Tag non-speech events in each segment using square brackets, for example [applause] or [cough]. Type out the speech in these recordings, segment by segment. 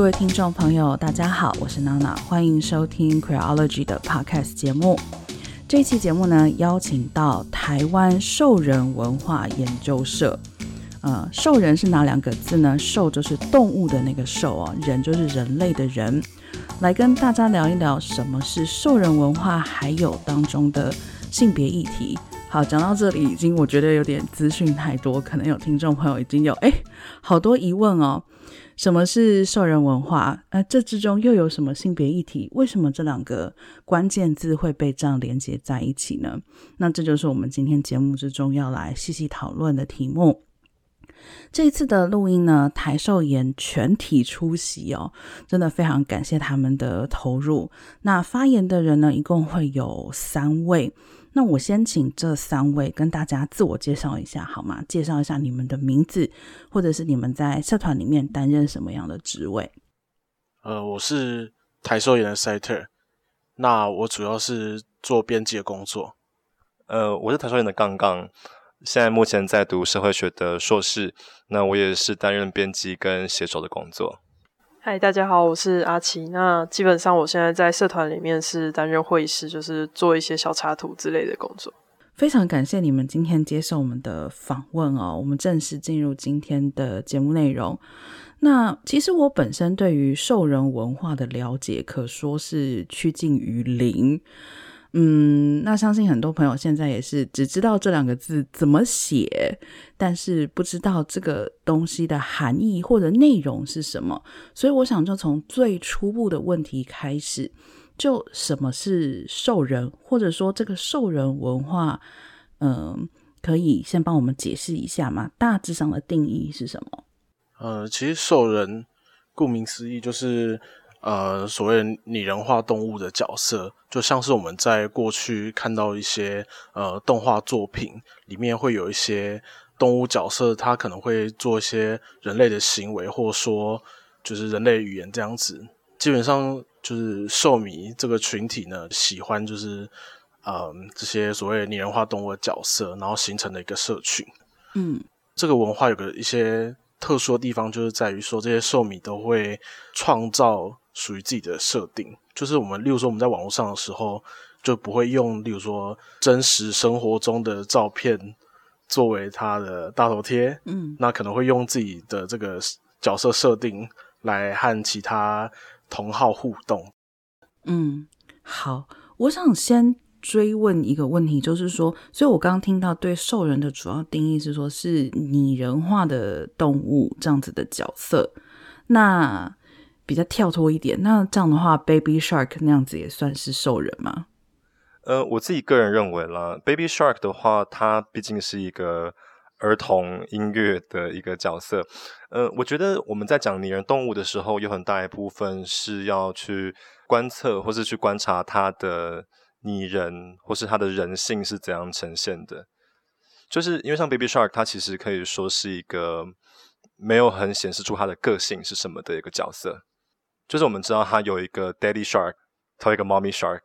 各位听众朋友，大家好，我是娜娜，欢迎收听 Queerology 的 Podcast 节目。这期节目呢，邀请到台湾兽人文化研究社。呃，兽人是哪两个字呢？兽就是动物的那个兽哦，人就是人类的人。来跟大家聊一聊什么是兽人文化，还有当中的性别议题。好，讲到这里，已经我觉得有点资讯太多，可能有听众朋友已经有哎好多疑问哦。什么是兽人文化？呃，这之中又有什么性别议题？为什么这两个关键字会被这样连接在一起呢？那这就是我们今天节目之中要来细细讨论的题目。这一次的录音呢，台兽研全体出席哦，真的非常感谢他们的投入。那发言的人呢，一共会有三位。那我先请这三位跟大家自我介绍一下好吗？介绍一下你们的名字，或者是你们在社团里面担任什么样的职位？呃，我是台兽研的赛特，那我主要是做编辑的工作。呃，我是台兽研的杠杠，现在目前在读社会学的硕士，那我也是担任编辑跟写手的工作。嗨，大家好，我是阿奇。那基本上我现在在社团里面是担任会师，就是做一些小插图之类的工作。非常感谢你们今天接受我们的访问哦。我们正式进入今天的节目内容。那其实我本身对于兽人文化的了解可说是趋近于零。嗯，那相信很多朋友现在也是只知道这两个字怎么写，但是不知道这个东西的含义或者内容是什么。所以我想就从最初步的问题开始，就什么是兽人，或者说这个兽人文化，嗯，可以先帮我们解释一下吗？大致上的定义是什么？呃，其实兽人顾名思义就是。呃，所谓拟人化动物的角色，就像是我们在过去看到一些呃动画作品里面会有一些动物角色，它可能会做一些人类的行为，或者说就是人类语言这样子。基本上就是兽迷这个群体呢，喜欢就是呃这些所谓拟人化动物的角色，然后形成的一个社群。嗯，这个文化有个一些特殊的地方，就是在于说这些兽迷都会创造。属于自己的设定，就是我们，例如说我们在网络上的时候，就不会用，例如说真实生活中的照片作为他的大头贴，嗯，那可能会用自己的这个角色设定来和其他同号互动。嗯，好，我想先追问一个问题，就是说，所以我刚刚听到对兽人的主要定义是说，是拟人化的动物这样子的角色，那。比较跳脱一点，那这样的话，Baby Shark 那样子也算是兽人吗？呃，我自己个人认为啦，Baby Shark 的话，它毕竟是一个儿童音乐的一个角色。呃，我觉得我们在讲拟人动物的时候，有很大一部分是要去观测或是去观察它的拟人或是它的人性是怎样呈现的。就是因为像 Baby Shark，它其实可以说是一个没有很显示出它的个性是什么的一个角色。就是我们知道它有一个 Daddy Shark，它有一个 Mommy Shark，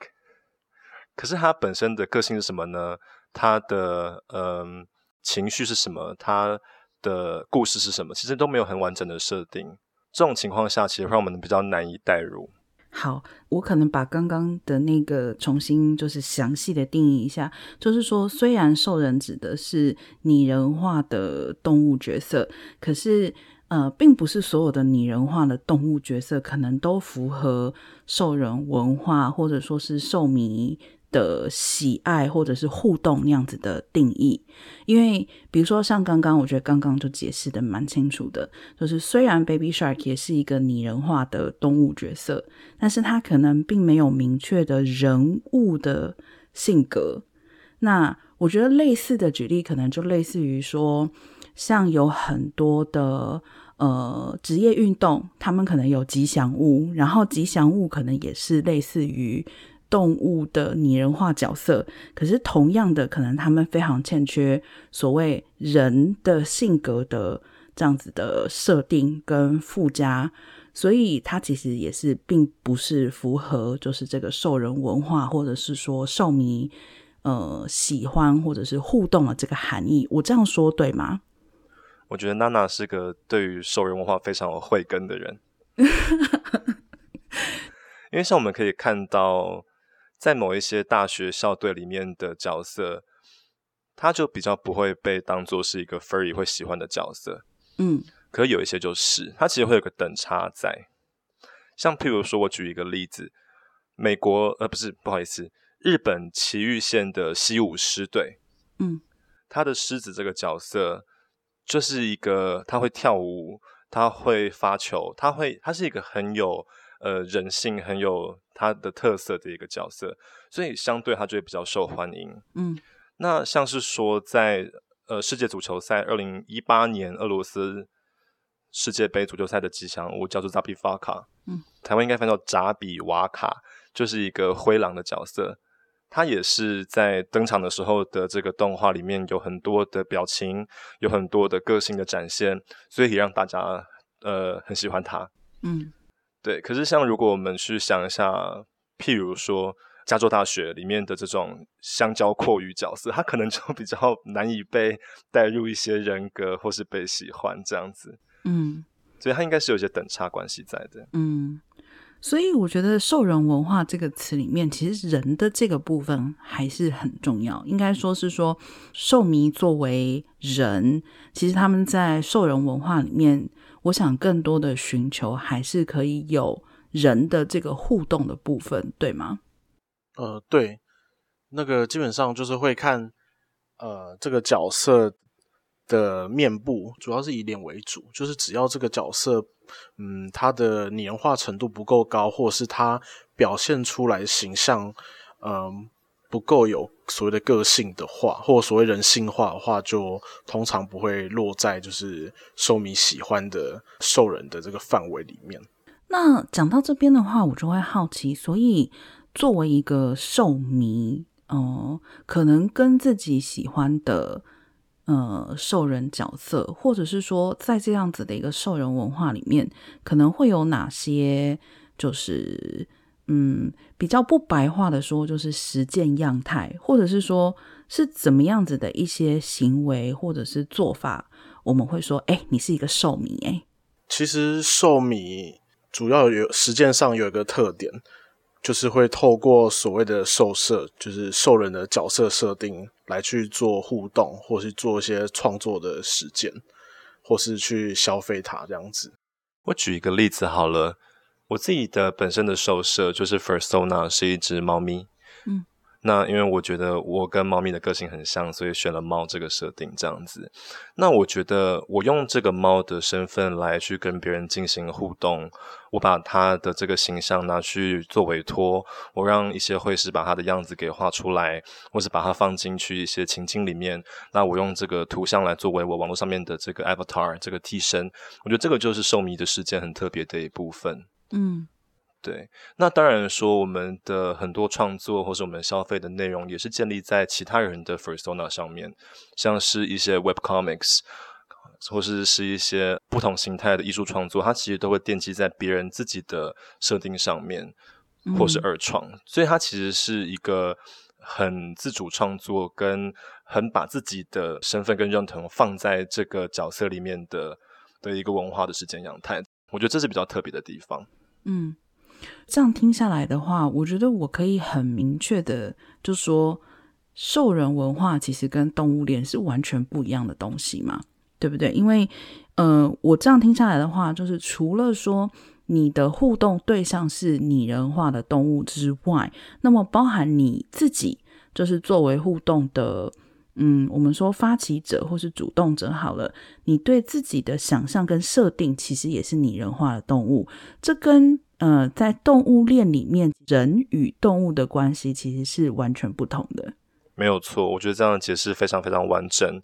可是它本身的个性是什么呢？它的嗯情绪是什么？它的故事是什么？其实都没有很完整的设定。这种情况下，其实会让我们比较难以代入。好，我可能把刚刚的那个重新就是详细的定义一下，就是说，虽然兽人指的是拟人化的动物角色，可是。呃，并不是所有的拟人化的动物角色可能都符合兽人文化，或者说是兽迷的喜爱，或者是互动那样子的定义。因为，比如说像刚刚，我觉得刚刚就解释得蛮清楚的，就是虽然 Baby Shark 也是一个拟人化的动物角色，但是它可能并没有明确的人物的性格。那我觉得类似的举例，可能就类似于说。像有很多的呃职业运动，他们可能有吉祥物，然后吉祥物可能也是类似于动物的拟人化角色。可是同样的，可能他们非常欠缺所谓人的性格的这样子的设定跟附加，所以它其实也是并不是符合就是这个兽人文化，或者是说兽迷呃喜欢或者是互动的这个含义。我这样说对吗？我觉得娜娜是个对于兽人文化非常有慧根的人。[laughs] 因为像我们可以看到，在某一些大学校队里面的角色，他就比较不会被当做是一个 furry 会喜欢的角色。嗯，可有一些就是，他其实会有个等差在。像譬如说，我举一个例子，美国呃不是，不好意思，日本埼玉县的西武狮队，嗯，他的狮子这个角色就是一个他会跳舞，他会发球，他会他是一个很有呃人性、很有他的特色的一个角色，所以相对他就会比较受欢迎。嗯，那像是说在呃世界足球赛二零一八年俄罗斯世界杯足球赛的吉祥物叫做扎比法卡。嗯，台湾应该翻到扎比瓦卡，就是一个灰狼的角色。他也是在登场的时候的这个动画里面有很多的表情，有很多的个性的展现，所以也让大家呃很喜欢他。嗯，对。可是像如果我们去想一下，譬如说加州大学里面的这种香蕉阔鱼角色，他可能就比较 [laughs] 难以被带入一些人格或是被喜欢这样子。嗯。所以他应该是有一些等差关系在的。嗯，所以我觉得“兽人文化”这个词里面，其实人的这个部分还是很重要。应该说是说，兽迷作为人，其实他们在兽人文化里面，我想更多的寻求还是可以有人的这个互动的部分，对吗？呃，对，那个基本上就是会看呃这个角色。的面部主要是以脸为主，就是只要这个角色，嗯，他的拟人化程度不够高，或者是他表现出来形象，嗯，不够有所谓的个性的话，或所谓人性化的话，就通常不会落在就是兽迷喜欢的兽人的这个范围里面。那讲到这边的话，我就会好奇，所以作为一个兽迷，哦、呃，可能跟自己喜欢的。呃，兽人角色，或者是说，在这样子的一个兽人文化里面，可能会有哪些，就是嗯，比较不白话的说，就是实践样态，或者是说是怎么样子的一些行为或者是做法，我们会说，哎，你是一个兽迷，哎，其实兽迷主要有实践上有一个特点。就是会透过所谓的兽设，就是兽人的角色设定来去做互动，或是做一些创作的实践，或是去消费它这样子。我举一个例子好了，我自己的本身的兽设就是 Fursona 是一只猫咪。那因为我觉得我跟猫咪的个性很像，所以选了猫这个设定这样子。那我觉得我用这个猫的身份来去跟别人进行互动，我把它的这个形象拿去做委托，我让一些绘师把它的样子给画出来，或是把它放进去一些情境里面。那我用这个图像来作为我网络上面的这个 avatar 这个替身，我觉得这个就是兽迷的世界很特别的一部分。嗯。对，那当然说，我们的很多创作或是我们消费的内容，也是建立在其他人的 Fursona 上面，像是一些 Web Comics，或是是一些不同形态的艺术创作，它其实都会奠基在别人自己的设定上面，或是二创，嗯、所以它其实是一个很自主创作，跟很把自己的身份跟认同放在这个角色里面的的一个文化的时间样态。我觉得这是比较特别的地方。嗯。这样听下来的话，我觉得我可以很明确的就说，兽人文化其实跟动物恋是完全不一样的东西嘛，对不对？因为，呃，我这样听下来的话，就是除了说你的互动对象是拟人化的动物之外，那么包含你自己，就是作为互动的，嗯，我们说发起者或是主动者好了，你对自己的想象跟设定，其实也是拟人化的动物，这跟呃，在动物链里面，人与动物的关系其实是完全不同的。没有错，我觉得这样的解释非常非常完整。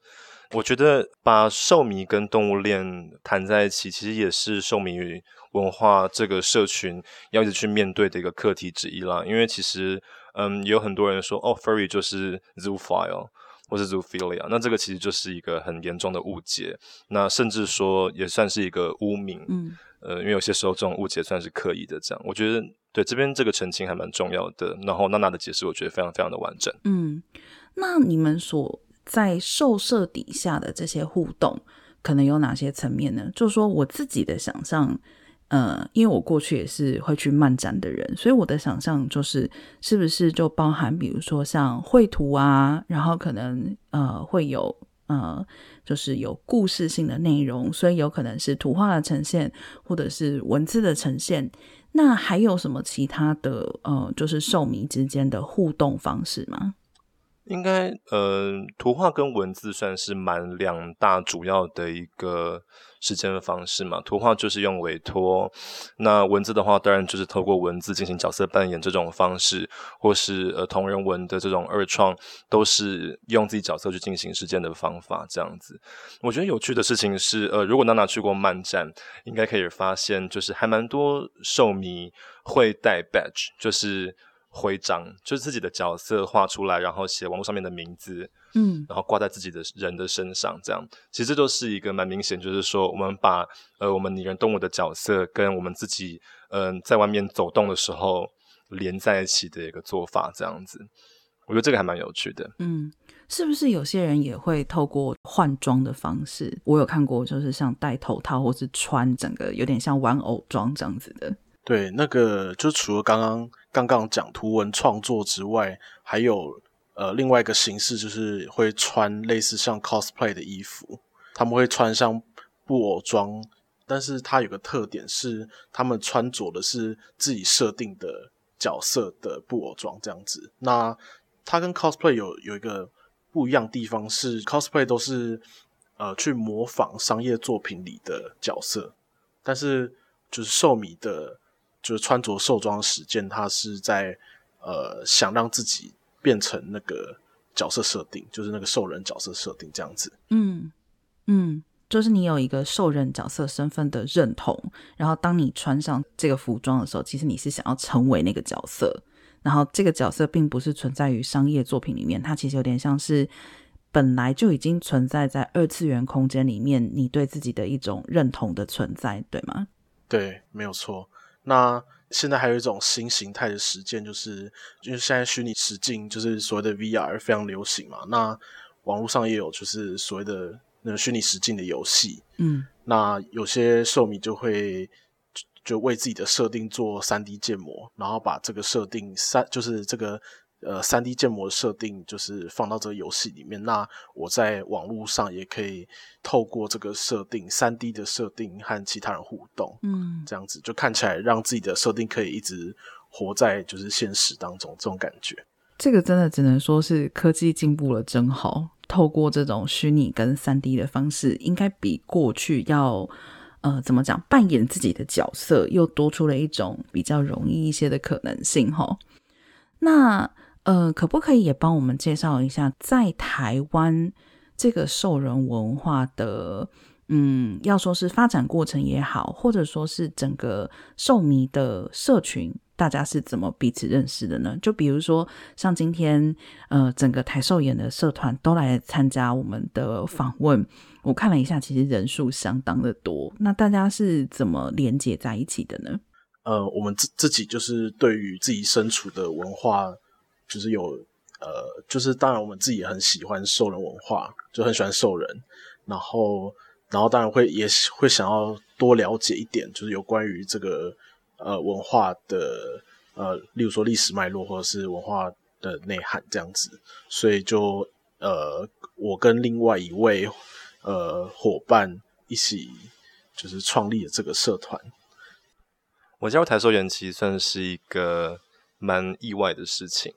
我觉得把兽迷跟动物链谈在一起，其实也是兽迷文化这个社群要一直去面对的一个课题之一啦。因为其实，嗯，有很多人说，哦，furry 就是 zoophile 或是 zoophilia，那这个其实就是一个很严重的误解，那甚至说也算是一个污名。嗯。呃，因为有些时候这种误解算是刻意的，这样我觉得对这边这个澄清还蛮重要的。然后娜娜的解释，我觉得非常非常的完整。嗯，那你们所在兽设底下的这些互动，可能有哪些层面呢？就是说我自己的想象，呃，因为我过去也是会去漫展的人，所以我的想象就是，是不是就包含，比如说像绘图啊，然后可能呃会有呃，就是有故事性的内容，所以有可能是图画的呈现，或者是文字的呈现。那还有什么其他的呃，就是兽迷之间的互动方式吗？应该呃，图画跟文字算是蛮两大主要的一个实践的方式嘛。图画就是用委托，那文字的话，当然就是透过文字进行角色扮演这种方式，或是呃同人文的这种二创，都是用自己角色去进行实践的方法。这样子，我觉得有趣的事情是，呃，如果娜娜去过漫展，应该可以发现，就是还蛮多兽迷会带 badge，就是。徽章就是自己的角色画出来，然后写网络上面的名字，嗯，然后挂在自己的人的身上，这样其实这都是一个蛮明显，就是说我们把呃我们拟人动物的角色跟我们自己嗯、呃、在外面走动的时候连在一起的一个做法，这样子，我觉得这个还蛮有趣的。嗯，是不是有些人也会透过换装的方式？我有看过，就是像戴头套或是穿整个有点像玩偶装这样子的。对，那个就除了刚刚刚刚讲图文创作之外，还有呃另外一个形式，就是会穿类似像 cosplay 的衣服，他们会穿上布偶装，但是它有个特点是，他们穿着的是自己设定的角色的布偶装这样子。那它跟 cosplay 有有一个不一样地方是，cosplay 都是呃去模仿商业作品里的角色，但是就是兽迷的。就是穿着兽装实践，他是在呃想让自己变成那个角色设定，就是那个兽人角色设定这样子。嗯嗯，就是你有一个兽人角色身份的认同，然后当你穿上这个服装的时候，其实你是想要成为那个角色，然后这个角色并不是存在于商业作品里面，它其实有点像是本来就已经存在在二次元空间里面，你对自己的一种认同的存在，对吗？对，没有错。那现在还有一种新形态的实践，就是因为现在虚拟实境就是所谓的 VR 非常流行嘛。那网络上也有就是所谓的那个虚拟实境的游戏。嗯，那有些兽迷就会就，就为自己的设定做 3D 建模，然后把这个设定三就是这个。呃，三 D 建模的设定就是放到这个游戏里面。那我在网络上也可以透过这个设定，三 D 的设定和其他人互动，嗯，这样子就看起来让自己的设定可以一直活在就是现实当中，这种感觉。这个真的只能说是科技进步了，真好。透过这种虚拟跟三 D 的方式，应该比过去要呃怎么讲，扮演自己的角色又多出了一种比较容易一些的可能性，吼。那。呃，可不可以也帮我们介绍一下，在台湾这个兽人文化的，嗯，要说是发展过程也好，或者说是整个兽迷的社群，大家是怎么彼此认识的呢？就比如说，像今天，呃，整个台兽研的社团都来参加我们的访问，我看了一下，其实人数相当的多。那大家是怎么连接在一起的呢？呃，我们自自己就是对于自己身处的文化。就是有呃，就是当然我们自己也很喜欢兽人文化，就很喜欢兽人，然后然后当然会也会想要多了解一点，就是有关于这个呃文化的呃，例如说历史脉络或者是文化的内涵这样子，所以就呃，我跟另外一位呃伙伴一起就是创立了这个社团。我加入台兽研其实算是一个蛮意外的事情。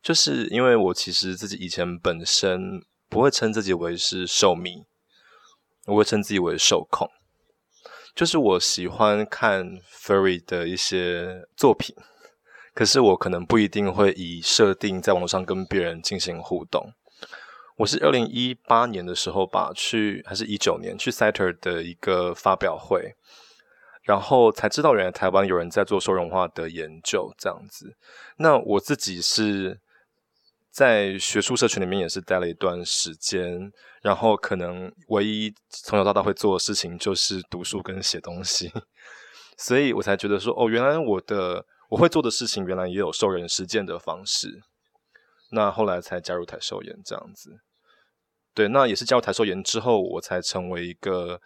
就是因为我其实自己以前本身不会称自己为是兽迷，我会称自己为受控。就是我喜欢看 furry 的一些作品，可是我可能不一定会以设定在网络上跟别人进行互动。我是二零一八年的时候吧，去还是一九年去 CITER 的一个发表会，然后才知道原来台湾有人在做兽人文化的研究这样子。那我自己是。在学术社群里面也是待了一段时间，然后可能唯一从小到大会做的事情就是读书跟写东西，[laughs] 所以我才觉得说，哦，原来我的我会做的事情，原来也有受人实践的方式。那后来才加入台兽研这样子，对，那也是加入台兽研之后，我才成为一个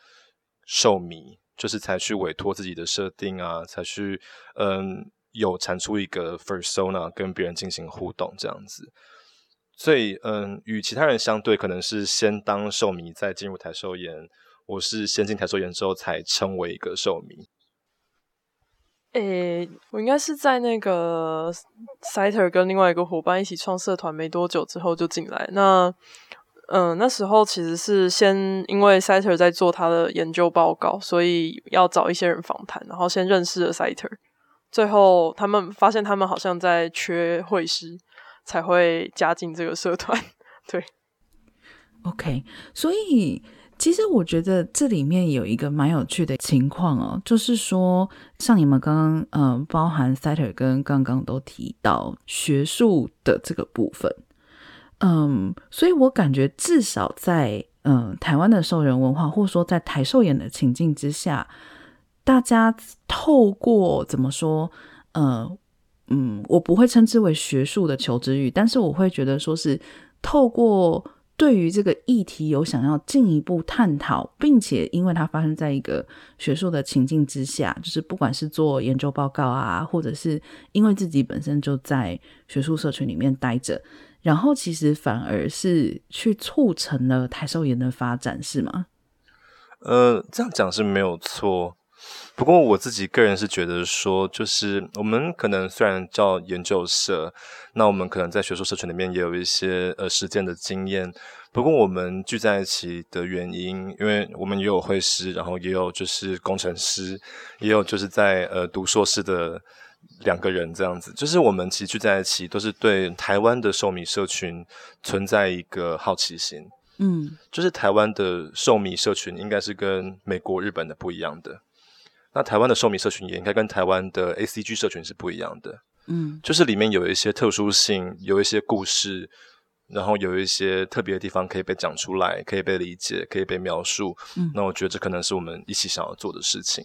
兽迷。就是才去委托自己的设定啊，才去嗯有产出一个 persona 跟别人进行互动这样子。所以嗯，与其他人相对，可能是先当兽迷再进入台兽研，我是先进台兽研之后才成为一个兽迷。诶、我应该是在那个 Scyther 跟另外一个伙伴一起创社团没多久之后就进来。那，嗯，那时候其实是先因为 Scyther 在做他的研究报告，所以要找一些人访谈，然后先认识了 Scyther。最后他们发现他们好像在缺绘师，才会加进这个社团。对，OK，所以。其实我觉得这里面有一个蛮有趣的情况哦，就是说，像你们刚刚嗯，包含 s a t e r 跟刚刚都提到学术的这个部分，嗯，所以我感觉至少在嗯台湾的兽人文化，或者说在台兽研的情境之下，大家透过怎么说，嗯嗯，我不会称之为学术的求知欲，但是我会觉得说是透过。对于这个议题有想要进一步探讨，并且因为它发生在一个学术的情境之下，就是不管是做研究报告啊，或者是因为自己本身就在学术社群里面待着，然后其实反而是去促成了台兽研的发展，是吗？呃，这样讲是没有错。不过我自己个人是觉得说，就是我们可能虽然叫研究社，那我们可能在学术社群里面也有一些呃实践的经验。不过我们聚在一起的原因，因为我们也有会师，然后也有就是工程师，也有就是在呃读硕士的两个人这样子。就是我们其实聚在一起，都是对台湾的寿米社群存在一个好奇心。嗯，就是台湾的寿米社群应该是跟美国、日本的不一样的。那台湾的兽迷社群也应该跟台湾的 ACG 社群是不一样的，嗯，就是里面有一些特殊性，有一些故事，然后有一些特别的地方可以被讲出来，可以被理解，可以被描述。嗯，那我觉得这可能是我们一起想要做的事情。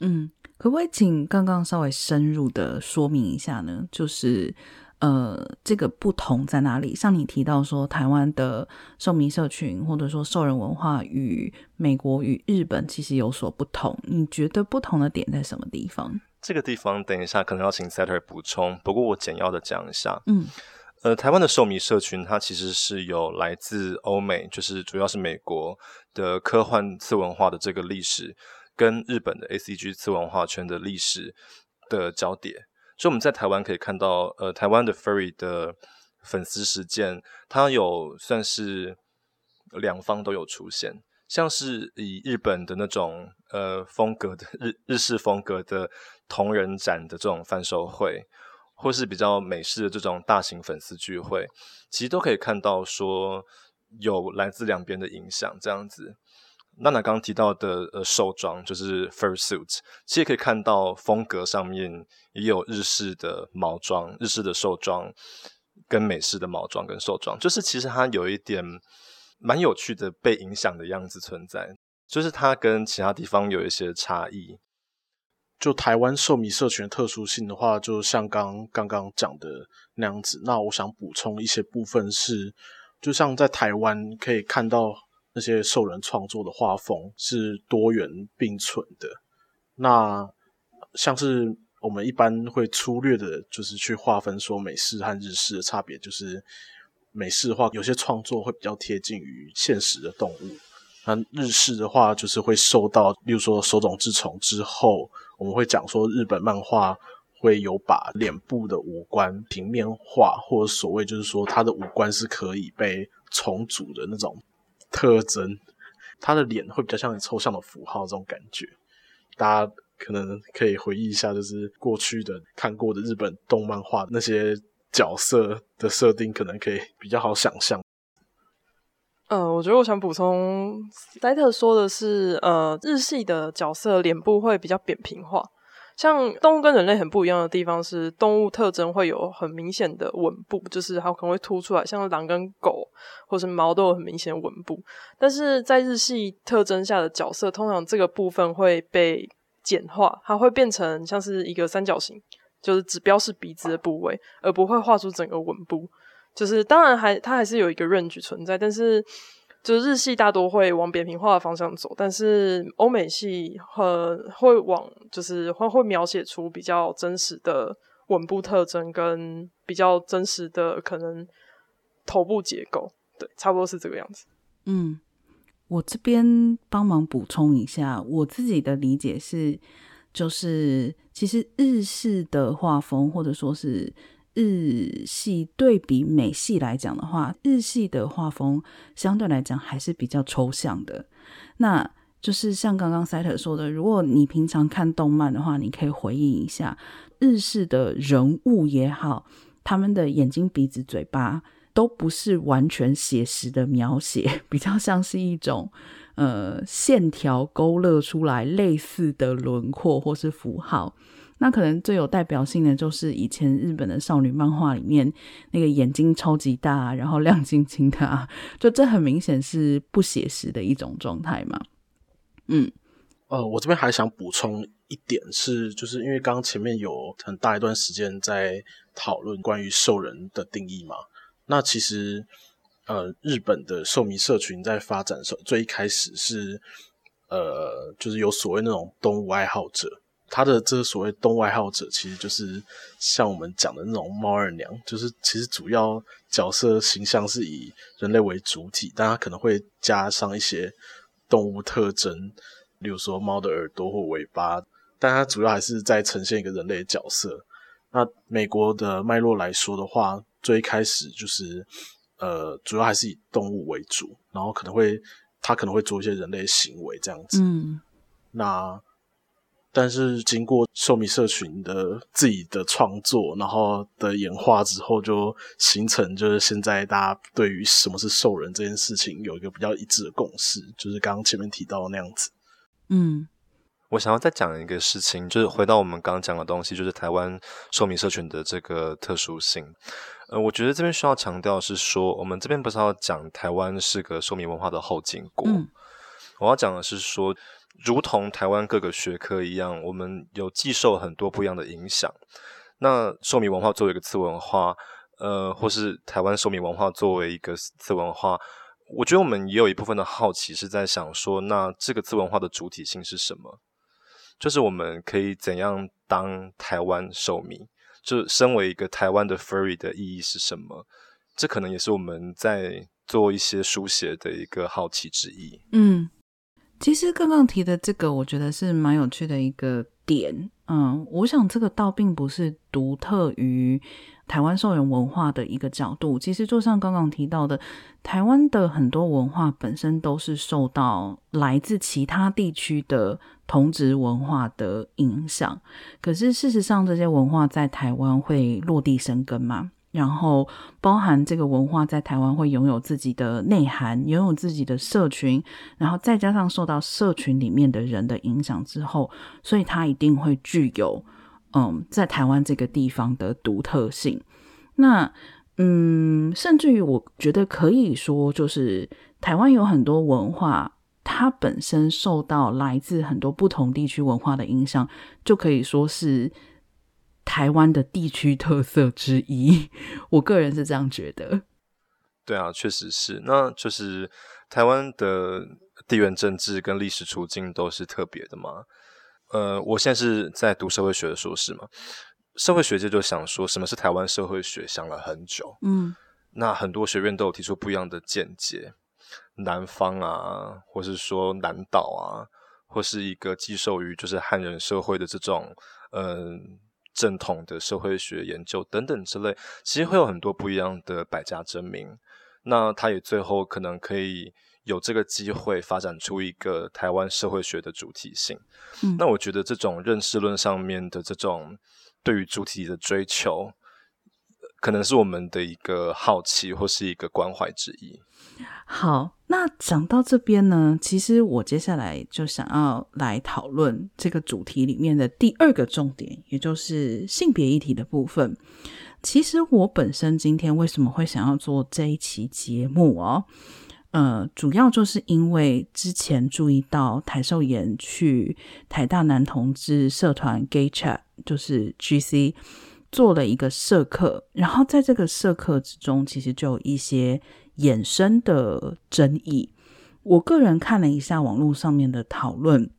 嗯，可不可以请刚刚稍微深入的说明一下呢？就是。呃，这个不同在哪里？像你提到说，台湾的兽迷社群或者说兽人文化与美国与日本其实有所不同，你觉得不同的点在什么地方？这个地方等一下可能要请 Scyther 补充，不过我简要的讲一下。嗯，呃，台湾的兽迷社群它其实是有来自欧美，就是主要是美国的科幻次文化的这个历史，跟日本的 ACG 次文化圈的历史的交叠。所以我们在台湾可以看到，呃，台湾的 Furry 的粉丝实践，它有算是两方都有出现，像是以日本的那种呃风格的 [laughs] 日日式风格的同人展的这种贩售会，或是比较美式的这种大型粉丝聚会，其实都可以看到说有来自两边的影响，这样子。娜娜刚提到的呃兽装就是 fursuit，其实可以看到风格上面也有日式的毛装、日式的兽装跟美式的毛装跟兽装，就是其实它有一点蛮有趣的被影响的样子存在，就是它跟其他地方有一些差异。就台湾兽迷社群的特殊性的话，就像刚刚刚讲的那样子。那我想补充一些部分是，就像在台湾可以看到。那些兽人创作的画风是多元并存的。那像是我们一般会粗略的，就是去划分说美式和日式的差别，就是美式的话，有些创作会比较贴近于现实的动物；那日式的话，就是会受到，例如说手冢治虫之后，我们会讲说日本漫画会有把脸部的五官平面化，或者所谓就是说它的五官是可以被重组的那种。特征，他的脸会比较像抽象的符号这种感觉，大家可能可以回忆一下，就是过去的看过的日本动漫画那些角色的设定，可能可以比较好想象。呃，我觉得我想补充，Scyther 说的是，呃，日系的角色脸部会比较扁平化。像动物跟人类很不一样的地方是，动物特征会有很明显的吻部，就是它可能会凸出来，像狼跟狗或是猫都有很明显的吻部。但是在日系特征下的角色，通常这个部分会被简化，它会变成像是一个三角形，就是只标示鼻子的部位，而不会画出整个吻部。就是当然还它还是有一个 range 存在，但是。就日系大多会往扁平化的方向走，但是欧美系很会往就是会会描写出比较真实的吻部特征跟比较真实的可能头部结构，对，差不多是这个样子。嗯，我这边帮忙补充一下，我自己的理解是，就是其实日式的画风或者说是。日系对比美系来讲的话，日系的画风相对来讲还是比较抽象的。那就是像刚刚赛特说的，如果你平常看动漫的话，你可以回忆一下日式的人物也好，他们的眼睛、鼻子、嘴巴都不是完全写实的描写，比较像是一种呃线条勾勒出来类似的轮廓或是符号。那可能最有代表性的就是以前日本的少女漫画里面那个眼睛超级大，然后亮晶晶的啊，就这很明显是不写实的一种状态嘛。嗯，呃，我这边还想补充一点是，就是因为刚刚前面有很大一段时间在讨论关于兽人的定义嘛，那其实呃，日本的兽迷社群在发展的时候，最一开始是呃，就是有所谓那种动物爱好者。他的这个所谓动物爱好者，其实就是像我们讲的那种猫二娘，就是其实主要角色形象是以人类为主体，但他可能会加上一些动物特征，例如说猫的耳朵或尾巴，但它主要还是在呈现一个人类的角色。那美国的脉络来说的话，最开始就是呃，主要还是以动物为主，然后可能会他可能会做一些人类行为这样子。嗯，那。但是经过兽迷社群的自己的创作，然后的演化之后，就形成就是现在大家对于什么是兽人这件事情有一个比较一致的共识，就是刚刚前面提到的那样子。嗯，我想要再讲一个事情，就是回到我们刚刚讲的东西，就是台湾兽迷社群的这个特殊性。呃，我觉得这边需要强调是说，我们这边不是要讲台湾是个兽迷文化的后进国，我要讲的是说。如同台湾各个学科一样，我们有既受很多不一样的影响。那兽迷文化作为一个次文化，呃，或是台湾兽迷文化作为一个次文化，我觉得我们也有一部分的好奇是在想说，那这个次文化的主体性是什么？就是我们可以怎样当台湾兽迷？就身为一个台湾的 furry 的意义是什么？这可能也是我们在做一些书写的一个好奇之一。嗯。其实刚刚提的这个，我觉得是蛮有趣的一个点。嗯，我想这个倒并不是独特于台湾兽人文化的一个角度。其实就像刚刚提到的，台湾的很多文化本身都是受到来自其他地区的同质文化的影响。可是事实上，这些文化在台湾会落地生根吗？然后，包含这个文化在台湾会拥有自己的内涵，拥有自己的社群，然后再加上受到社群里面的人的影响之后，所以它一定会具有嗯，在台湾这个地方的独特性。那嗯，甚至于我觉得可以说，就是台湾有很多文化，它本身受到来自很多不同地区文化的影响，就可以说是。台湾的地区特色之一，[laughs] 我个人是这样觉得。对啊，确实是。那就是台湾的地缘政治跟历史处境都是特别的嘛。呃，我现在是在读社会学的硕士嘛，社会学界就想说什么是台湾社会学，想了很久。嗯，那很多学院都有提出不一样的见解，南方啊，或是说南岛啊，或是一个寄受于就是汉人社会的这种，嗯、呃。正统的社会学研究等等之类，其实会有很多不一样的百家争鸣。那他也最后可能可以有这个机会发展出一个台湾社会学的主体性。嗯，那我觉得这种认识论上面的这种对于主体的追求，可能是我们的一个好奇或是一个关怀之一。好，那讲到这边呢，其实我接下来就想要来讨论这个主题里面的第二个重点，也就是性别议题的部分。其实我本身今天为什么会想要做这一期节目哦？呃，主要就是因为之前注意到台寿妍去台大男同志社团 Gay Chat，就是 GC 做了一个社课，然后在这个社课之中，其实就有一些。衍生的争议，我个人看了一下网络上面的讨论，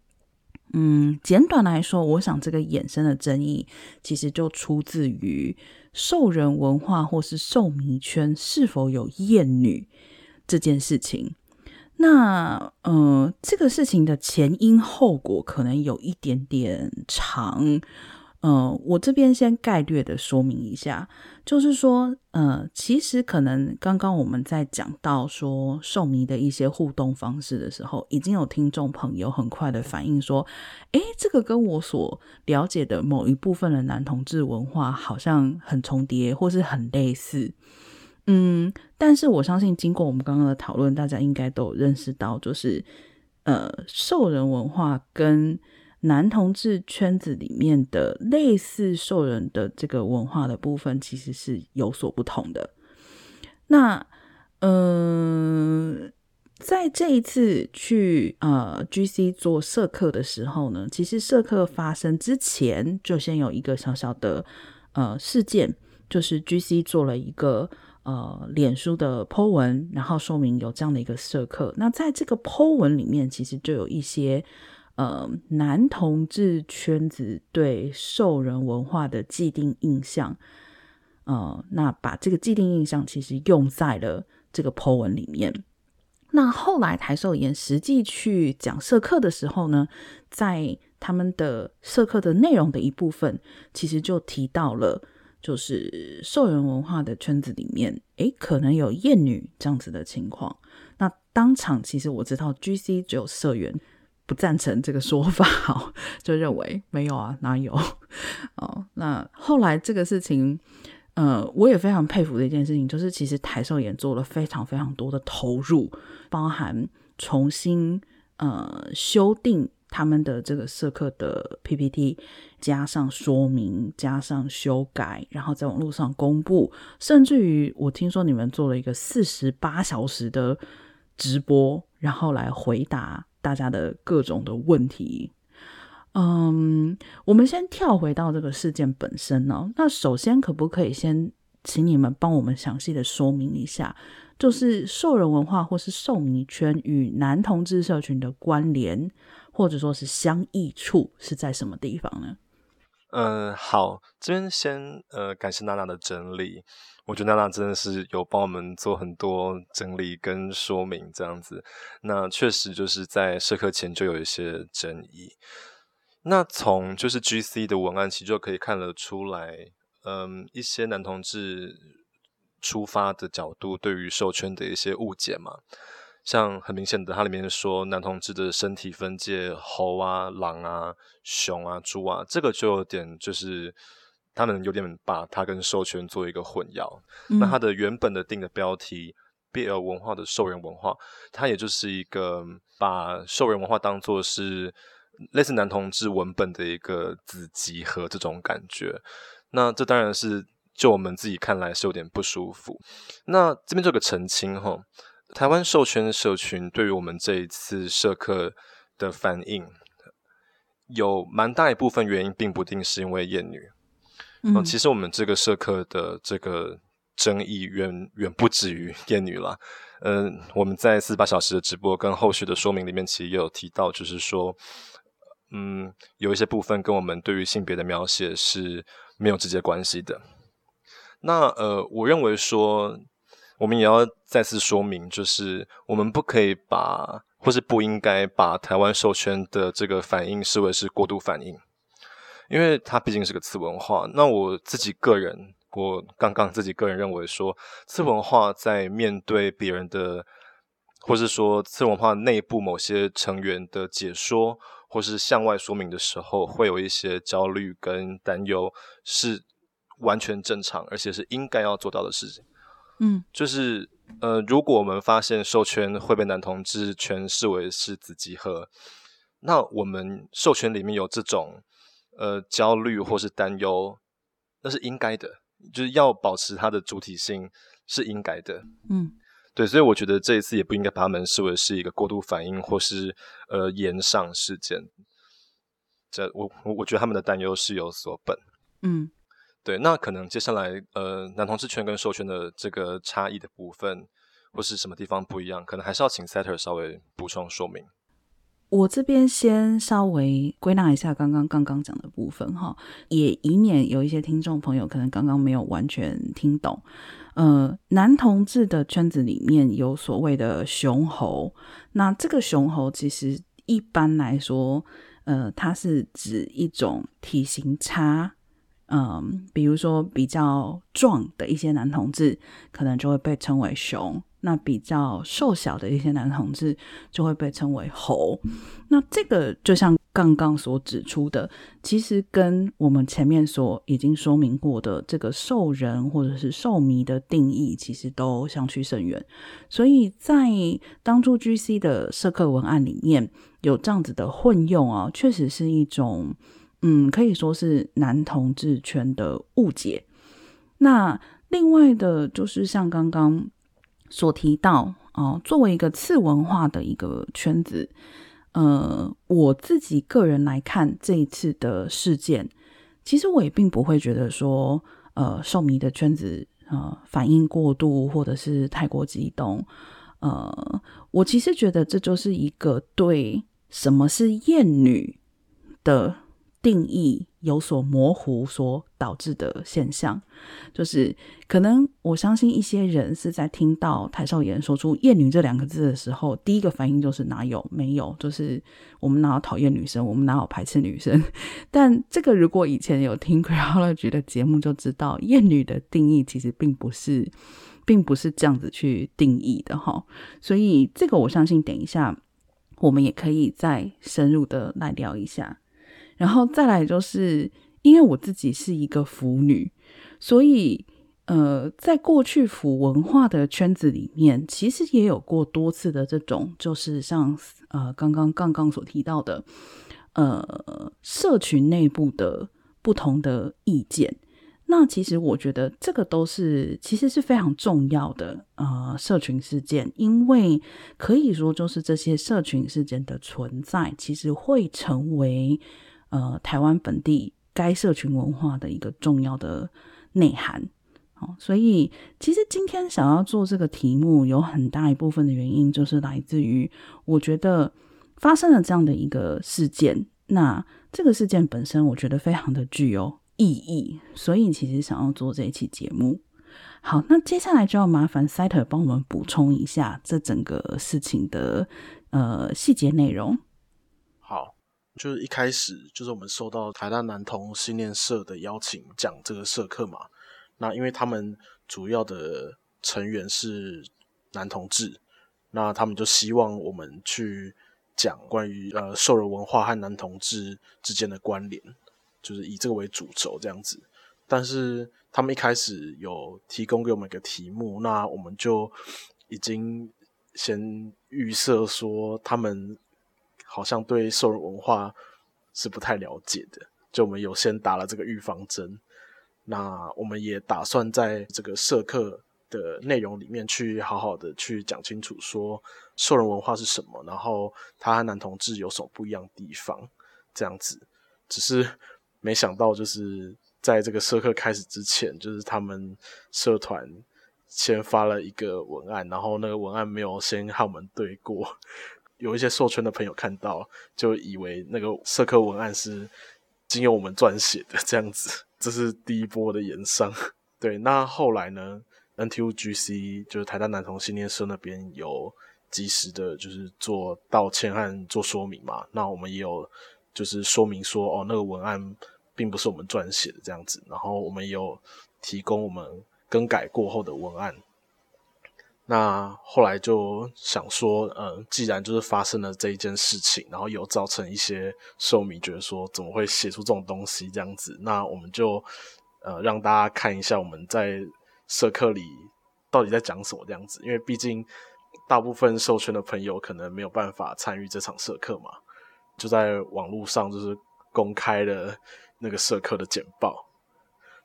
嗯，简短来说，我想这个衍生的争议其实就出自于兽人文化或是兽迷圈是否有厌女这件事情。那呃，这个事情的前因后果可能有一点点长。呃，我这边先概略的说明一下，就是说，呃，其实可能刚刚我们在讲到说兽迷的一些互动方式的时候，已经有听众朋友很快的反应说，诶，这个跟我所了解的某一部分的男同志文化好像很重叠，或是很类似。嗯，但是我相信经过我们刚刚的讨论，大家应该都有认识到，就是呃，兽人文化跟男同志圈子里面的类似兽人的这个文化的部分，其实是有所不同的。那，嗯、在这一次去呃 GC 做社课的时候呢，其实社课发生之前，就先有一个小小的呃事件，就是 GC 做了一个呃脸书的 po 文，然后说明有这样的一个社课。那在这个 po 文里面，其实就有一些。呃，男同志圈子对兽人文化的既定印象，呃，那把这个既定印象其实用在了这个 po 文里面。那后来台兽研实际去讲社课的时候呢，在他们的社课的内容的一部分，其实就提到了，就是兽人文化的圈子里面，诶，可能有厌女这样子的情况。那当场其实我知道，GC 只有社员。不赞成这个说法，[laughs] 就认为没有啊，哪有？[laughs] 哦，那后来这个事情，呃，我也非常佩服的一件事情，就是其实台兽也做了非常非常多的投入，包含重新呃修订他们的这个社课的 PPT，加上说明，加上修改，然后在网络上公布，甚至于我听说你们做了一个四十八小时的直播，然后来回答。大家的各种的问题，嗯，我们先跳回到这个事件本身呢。那首先，可不可以先请你们帮我们详细的说明一下，就是兽人文化或是兽迷圈与男同志社群的关联，或者说是相异处是在什么地方呢？嗯，好，这边先呃，感谢娜娜的整理。我觉得娜娜真的是有帮我们做很多整理跟说明，这样子。那确实就是在社课前就有一些争议。那从就是 GC 的文案其实就可以看得出来，嗯，一些男同志出发的角度对于兽圈的一些误解嘛。像很明显的，它里面说男同志的身体分界，猴啊、狼啊、熊啊、猪啊，这个就有点就是。他们有点把它跟兽圈做一个混淆。嗯、那它的原本的定的标题 “BL 文化的兽人文化”，它也就是一个把兽人文化当做是类似男同志文本的一个子集合这种感觉。那这当然是就我们自己看来是有点不舒服。那这边做个澄清哈，台湾兽圈社群对于我们这一次社课的反应，有蛮大一部分原因并不定是因为厌女。嗯，其实我们这个社课的这个争议远远不止于 [laughs] 厌女了。嗯，我们在四十八小时的直播跟后续的说明里面，其实也有提到，就是说，嗯，有一些部分跟我们对于性别的描写是没有直接关系的。那呃，我认为说，我们也要再次说明，就是我们不可以把，或是不应该把台湾兽圈的这个反应视为是过度反应。因为它毕竟是个次文化，那我自己个人，我刚刚自己个人认为说，次文化在面对别人的，或是说次文化内部某些成员的解说，或是向外说明的时候，会有一些焦虑跟担忧，是完全正常，而且是应该要做到的事情。嗯，就是呃，如果我们发现授权会被男同志圈视为是子集合，那我们授权里面有这种。呃，焦虑或是担忧，那是应该的，就是要保持它的主体性是应该的。嗯，对，所以我觉得这一次也不应该把他们视为是一个过度反应或是呃延上事件。这我我我觉得他们的担忧是有所本。嗯，对，那可能接下来呃男同志圈跟兽圈的这个差异的部分，或是什么地方不一样？可能还是要请 Setter 稍微补充说明。我这边先稍微归纳一下刚刚刚刚讲的部分哈，也以免有一些听众朋友可能刚刚没有完全听懂。呃，男同志的圈子里面有所谓的雄猴，那这个雄猴其实一般来说，呃，它是指一种体型差，嗯、比如说比较壮的一些男同志，可能就会被称为熊。那比较瘦小的一些男同志就会被称为猴。那这个就像刚刚所指出的，其实跟我们前面所已经说明过的这个兽人或者是兽迷的定义，其实都相去甚远。所以在当初 GC 的社课文案里面有这样子的混用啊，确实是一种嗯，可以说是男同志圈的误解。那另外的就是像刚刚。所提到哦，作为一个次文化的一个圈子，呃，我自己个人来看这一次的事件，其实我也并不会觉得说，呃，受迷的圈子呃反应过度或者是太过激动，呃，我其实觉得这就是一个对什么是厌女的定义有所模糊所导致的现象，就是可能我相信一些人是在听到台少妍说出“厌女”这两个字的时候，第一个反应就是哪有没有，就是我们哪有讨厌女生，我们哪有排斥女生。[laughs] 但这个如果以前有听 Queerology 的节目，就知道厌女的定义其实并不是，并不是这样子去定义的哈。所以这个我相信，等一下我们也可以再深入的来聊一下。然后再来就是，因为我自己是一个腐女，所以呃，在过去腐文化的圈子里面，其实也有过多次的这种，就是像呃刚刚刚刚所提到的，呃，社群内部的不同的意见。那其实我觉得这个都是其实是非常重要的呃社群事件，因为可以说就是这些社群事件的存在，其实会成为。呃，台湾本地该社群文化的一个重要的内涵，好，所以其实今天想要做这个题目，有很大一部分的原因就是来自于我觉得发生了这样的一个事件，那这个事件本身我觉得非常的具有意义，所以其实想要做这一期节目。好，那接下来就要麻烦 Setter 帮我们补充一下这整个事情的呃细节内容。就是一开始就是我们受到台大男同新念社的邀请讲这个社课嘛，那因为他们主要的成员是男同志，那他们就希望我们去讲关于呃兽人文化和男同志之间的关联，就是以这个为主轴这样子。但是他们一开始有提供给我们一个题目，那我们就已经先预设说他们。好像对兽人文化是不太了解的，就我们有先打了这个预防针。那我们也打算在这个社课的内容里面去好好的去讲清楚，说兽人文化是什么，然后他和男同志有什么不一样的地方，这样子。只是没想到，就是在这个社课开始之前，就是他们社团先发了一个文案，然后那个文案没有先和我们对过。有一些兽圈的朋友看到，就以为那个社科文案是经由我们撰写的这样子，[laughs] 这是第一波的炎上。[laughs] 对，那后来呢？NTUGC 就是台大男同性恋社那边有及时的，就是做道歉和做说明嘛。那我们也有就是说明说，哦，那个文案并不是我们撰写的这样子。然后我们也有提供我们更改过后的文案。那后来就想说，嗯，既然就是发生了这一件事情，然后有造成一些兽迷觉得说，怎么会写出这种东西这样子？那我们就呃让大家看一下我们在社课里到底在讲什么这样子，因为毕竟大部分兽圈的朋友可能没有办法参与这场社课嘛，就在网络上就是公开了那个社课的简报。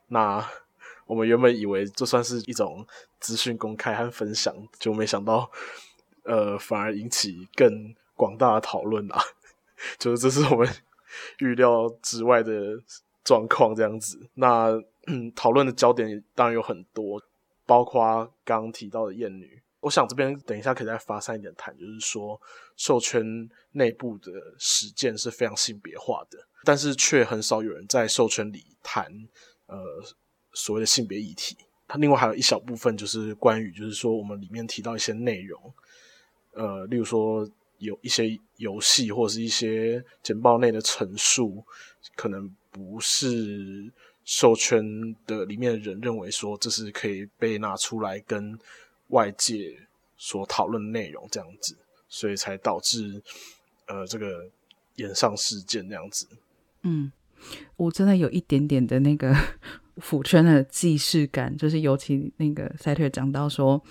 那我们原本以为这算是一种资讯公开和分享，就没想到，呃，反而引起更广大的讨论啊！[laughs] 就是这是我们 [laughs] 预料之外的状况，这样子。那 [clears throat] 讨论的焦点当然有很多，包括刚刚提到的厌女，我想这边等一下可以再发散一点谈，就是说兽圈内部的实践是非常性别化的，但是却很少有人在兽圈里谈呃所谓的性别议题。它另外还有一小部分就是关于，就是说我们里面提到一些内容，呃，例如说有一些游戏或者是一些简报内的陈述，可能不是授权的里面的人认为说这是可以被拿出来跟。外界所讨论内容这样子，所以才导致呃这个演上事件这样子。嗯，我真的有一点点的那个腐圈的既视感，就是尤其那个赛特讲到说，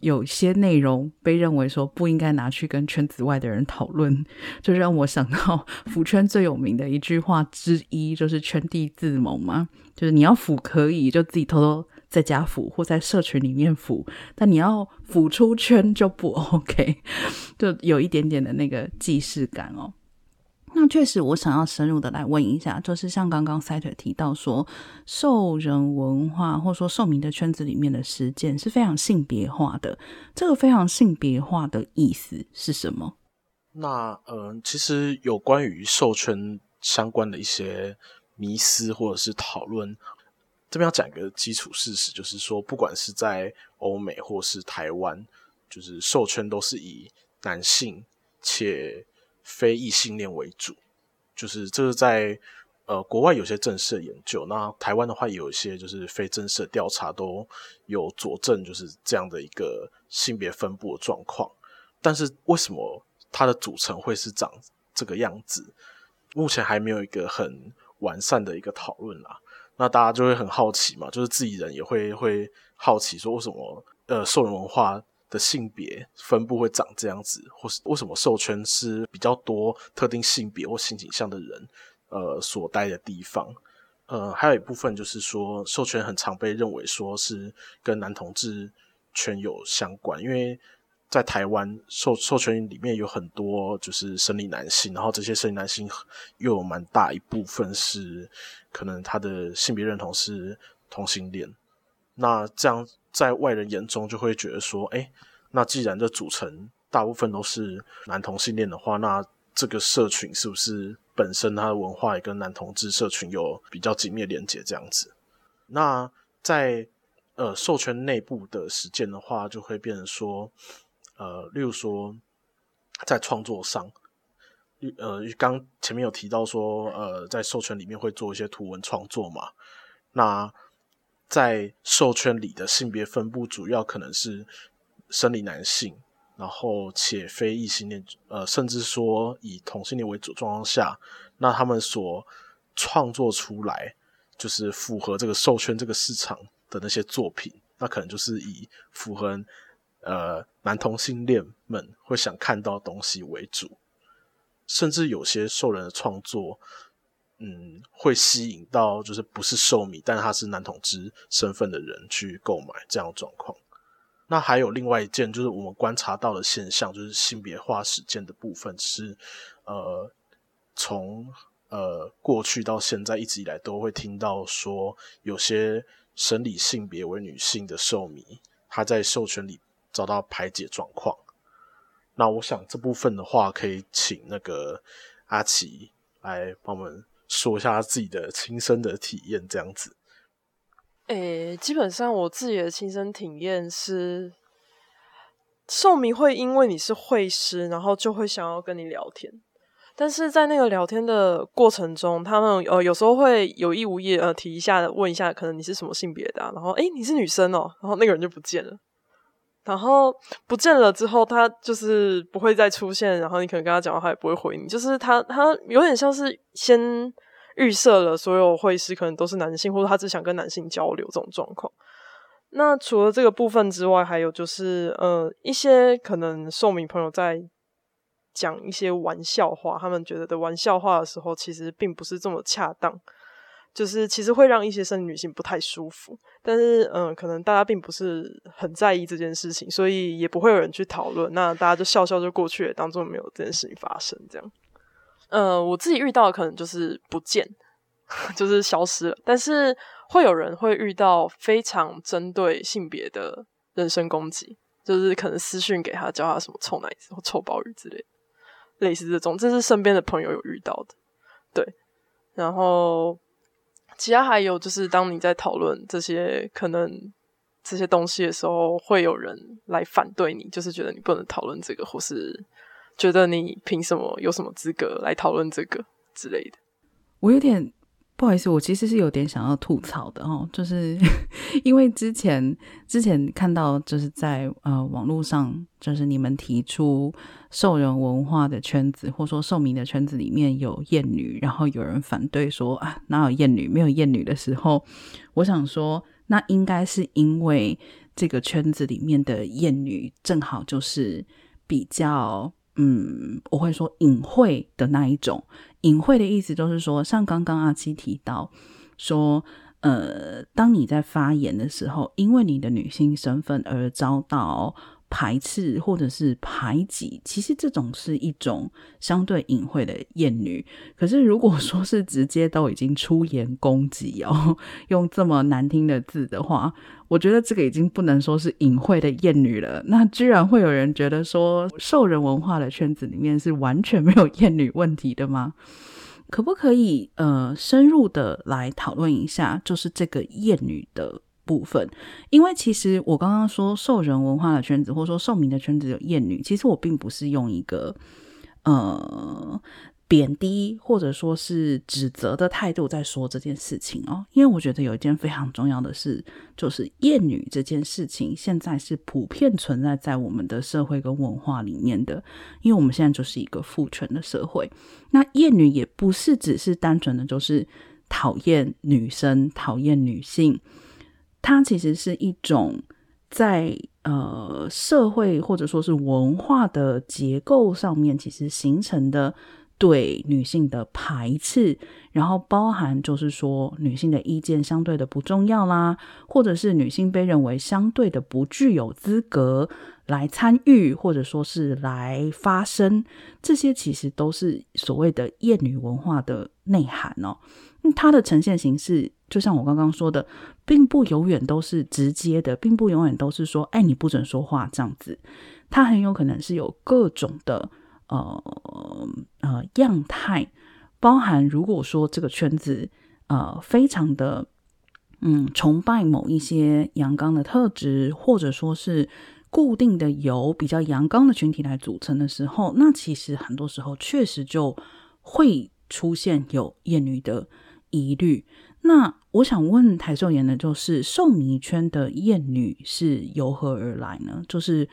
有些内容被认为说不应该拿去跟圈子外的人讨论，就让我想到 [laughs] 腐圈最有名的一句话之一，就是圈地自萌嘛，就是你要腐可以就自己偷偷。在家腐或在社群里面腐，但你要腐出圈就不 [laughs] OK，就有一点点的那个既视感哦。那确实，我想要深入的来问一下，就是像刚刚赛特提到说，兽人文化或者说兽民的圈子里面的实践是非常性别化的。这个非常性别化的意思是什么？那嗯、呃，其实有关于兽圈相关的一些迷思或者是讨论。这边要讲一个基础事实，就是说，不管是在欧美或是台湾，就是兽圈都是以男性且非异性恋为主。就是这是在呃国外有些正式的研究，那台湾的话也有一些就是非正式的调查都有佐证，就是这样的一个性别分布的状况。但是为什么它的组成会是长这个样子？目前还没有一个很完善的一个讨论啦。那大家就会很好奇嘛，就是自己人也会会好奇说，为什么呃兽人文化的性别分布会长这样子，或是为什么授权是比较多特定性别或性倾向的人呃所待的地方？呃，还有一部分就是说，授权很常被认为说是跟男同志圈有相关，因为。在台湾，授授权里面有很多就是生理男性，然后这些生理男性又有蛮大一部分是可能他的性别认同是同性恋。那这样在外人眼中就会觉得说，哎，那既然这组成大部分都是男同性恋的话，那这个社群是不是本身它的文化也跟男同志社群有比较紧密的连接？这样子，那在呃授权内部的实践的话，就会变成说。呃，例如说，在创作上，呃，刚前面有提到说，呃，在授权里面会做一些图文创作嘛。那在兽圈里的性别分布，主要可能是生理男性，然后且非异性恋，呃，甚至说以同性恋为主状况下，那他们所创作出来，就是符合这个兽圈这个市场的那些作品，那可能就是以符合。呃，男同性恋们会想看到东西为主，甚至有些兽人的创作，嗯，会吸引到就是不是兽迷，但他是男同志身份的人去购买这样的状况。那还有另外一件，就是我们观察到的现象，就是性别化实践的部分是，呃，从呃过去到现在一直以来都会听到说，有些生理性别为女性的兽迷，他在兽圈里。遭到排解状况，那我想这部分的话，可以请那个阿奇来帮我们说一下自己的亲身的体验，这样子。诶、基本上我自己的亲身体验是，兽迷会因为你是会师，然后就会想要跟你聊天，但是在那个聊天的过程中，他们呃有时候会有意无意呃提一下，问一下，可能你是什么性别的、然后诶、你是女生哦，然后那个人就不见了。然后不见了之后，他就是不会再出现。然后你可能跟他讲话，他也不会回你。就是他，他有点像是先预设了所有绘师可能都是男性，或者他只想跟男性交流这种状况。那除了这个部分之外，还有就是呃，一些可能兽迷朋友在讲一些玩笑话，他们觉得的玩笑话的时候，其实并不是这么恰当。就是其实会让一些生理女性不太舒服，但是嗯，可能大家并不是很在意这件事情，所以也不会有人去讨论。那大家就笑笑就过去了，当做没有这件事情发生。这样，嗯，我自己遇到的可能就是不见，[laughs] 就是消失了。但是会有人会遇到非常针对性别的人身攻击，就是可能私讯给他，叫他什么臭奶子或臭鲍鱼之类的，类似这种，这是身边的朋友有遇到的。对，然后其他还有就是，当你在讨论这些可能这些东西的时候，会有人来反对你，就是觉得你不能讨论这个，或是觉得你凭什么有什么资格来讨论这个之类的。我有点。不好意思，我其实是有点想要吐槽的哦，就是 [laughs] 因为之前之前看到就是在呃网络上，就是你们提出兽人文化的圈子，或者说兽迷的圈子里面有厌女，然后有人反对说啊哪有厌女，没有厌女的时候，我想说那应该是因为这个圈子里面的厌女正好就是比较。嗯，我会说隐晦的那一种，隐晦的意思就是说，像刚刚阿七提到说，呃，当你在发言的时候，因为你的女性身份而遭到。排斥或者是排挤，其实这种是一种相对隐晦的厌女。可是如果说是直接都已经出言攻击哦，[laughs] 用这么难听的字的话，我觉得这个已经不能说是隐晦的厌女了。那居然会有人觉得说，兽人文化的圈子里面是完全没有厌女问题的吗？可不可以呃深入的来讨论一下，就是这个厌女的部分，因为其实我刚刚说兽人文化的圈子，或者说兽民的圈子有厌女，其实我并不是用一个呃贬低或者说是指责的态度在说这件事情哦，因为我觉得有一件非常重要的事，就是厌女这件事情现在是普遍存在在我们的社会跟文化里面的，因为我们现在就是一个父权的社会，那厌女也不是只是单纯的就是讨厌女生、讨厌女性。它其实是一种在呃社会或者说是文化的结构上面，其实形成的对女性的排斥，然后包含就是说女性的意见相对的不重要啦，或者是女性被认为相对的不具有资格来参与，或者说是来发声，这些其实都是所谓的厌女文化的内涵哦。它的呈现形式，就像我刚刚说的，并不永远都是直接的，并不永远都是说，哎，你不准说话这样子。它很有可能是有各种的呃呃样态，包含如果说这个圈子呃非常的嗯崇拜某一些阳刚的特质，或者说是固定的由比较阳刚的群体来组成的时候，那其实很多时候确实就会出现有厌女的。疑虑。那我想问台寿妍的，就是兽迷圈的厌女是由何而来呢？就是，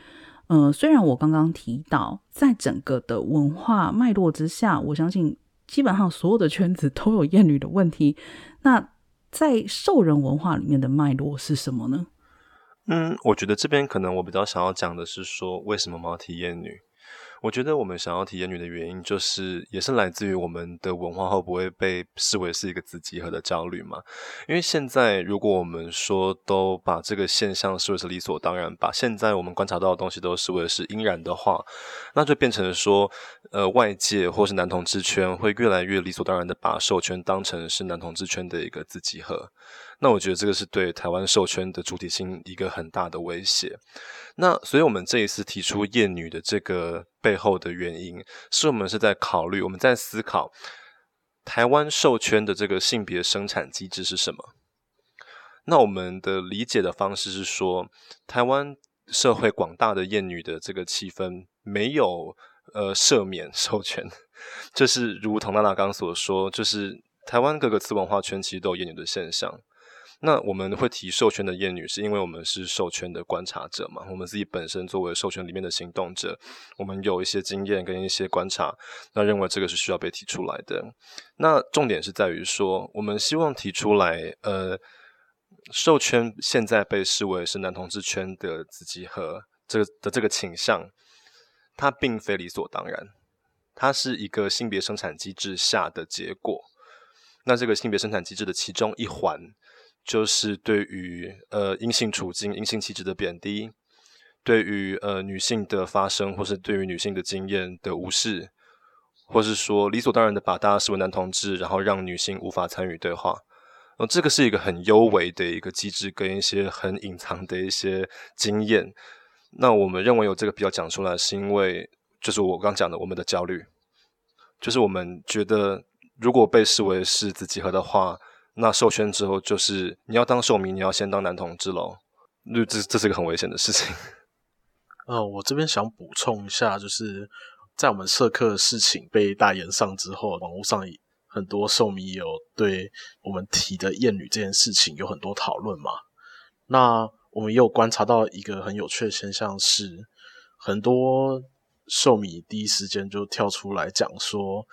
呃，虽然我刚刚提到，在整个的文化脉络之下，我相信基本上所有的圈子都有厌女的问题。那在兽人文化里面的脉络是什么呢？嗯，我觉得这边可能我比较想要讲的是说，为什么我们要提厌女？我觉得我们想要提厌女的原因，就是也是来自于我们的文化会不会被视为是一个子集合的焦虑嘛？因为现在如果我们说都把这个现象视为是理所当然，把现在我们观察到的东西都视为是应然的话，那就变成说，呃，外界或是男同志圈会越来越理所当然的把兽圈当成是男同志圈的一个子集合。那我觉得这个是对台湾兽圈的主体性一个很大的威胁。那所以，我们这一次提出厌女的这个背后的原因，是我们是在考虑，我们在思考台湾兽圈的这个性别生产机制是什么。那我们的理解的方式是说，台湾社会广大的厌女的这个气氛没有呃赦免 [laughs] 授权，就是如同娜娜刚所说，就是台湾各个次文化圈其实都有厌女的现象。那我们会提授权的厌女，是因为我们是授权的观察者嘛？我们自己本身作为授权里面的行动者，我们有一些经验跟一些观察，那认为这个是需要被提出来的。那重点是在于说，我们希望提出来，呃，授权现在被视为是男同志圈的子集合，这个的这个倾向，它并非理所当然，它是一个性别生产机制下的结果。那这个性别生产机制的其中一环。就是对于呃阴性处境、阴性气质的贬低，对于呃女性的发声，或是对于女性的经验的无视，或是说理所当然的把大家视为男同志，然后让女性无法参与对话。呃，这个是一个很幽微的一个机制，跟一些很隐藏的一些经验。那我们认为有这个必要讲出来，是因为就是我刚讲的，我们的焦虑，就是我们觉得如果被视为是子集合的话，那授权之后就是你要当兽迷，你要先当男同志喽，那这这是一个很危险的事情。[laughs] 呃，我这边想补充一下，就是在我们社课的事情被大炎上之后，网络上很多兽迷有对我们提的厌女这件事情有很多讨论嘛。那我们也有观察到一个很有趣的现象是，很多兽迷第一时间就跳出来讲说，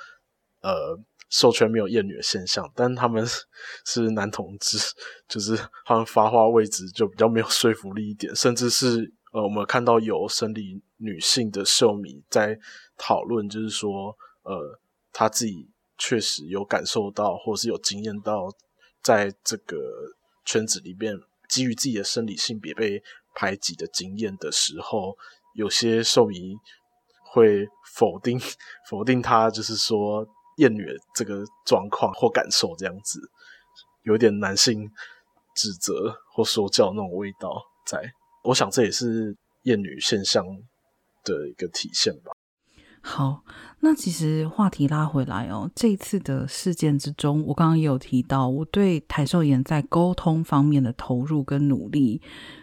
呃，兽圈没有厌女的现象，但他们 [laughs] 是男同志，[laughs] 就是他们发话位置就比较没有说服力一点，甚至是。呃，我们看到有生理女性的兽迷在讨论，就是说，呃，她自己确实有感受到，或是有经验到，在这个圈子里面，基于自己的生理性别被排挤的经验的时候，有些兽迷会否定 [laughs] 否定她，就是说厌女这个状况或感受这样子，有点男性指责或说教那种味道在。我想这也是厌女现象的一个体现吧。好，那其实话题拉回来哦，这一次的事件之中，我刚刚也有提到，我对台秀妍在沟通方面的投入跟努力，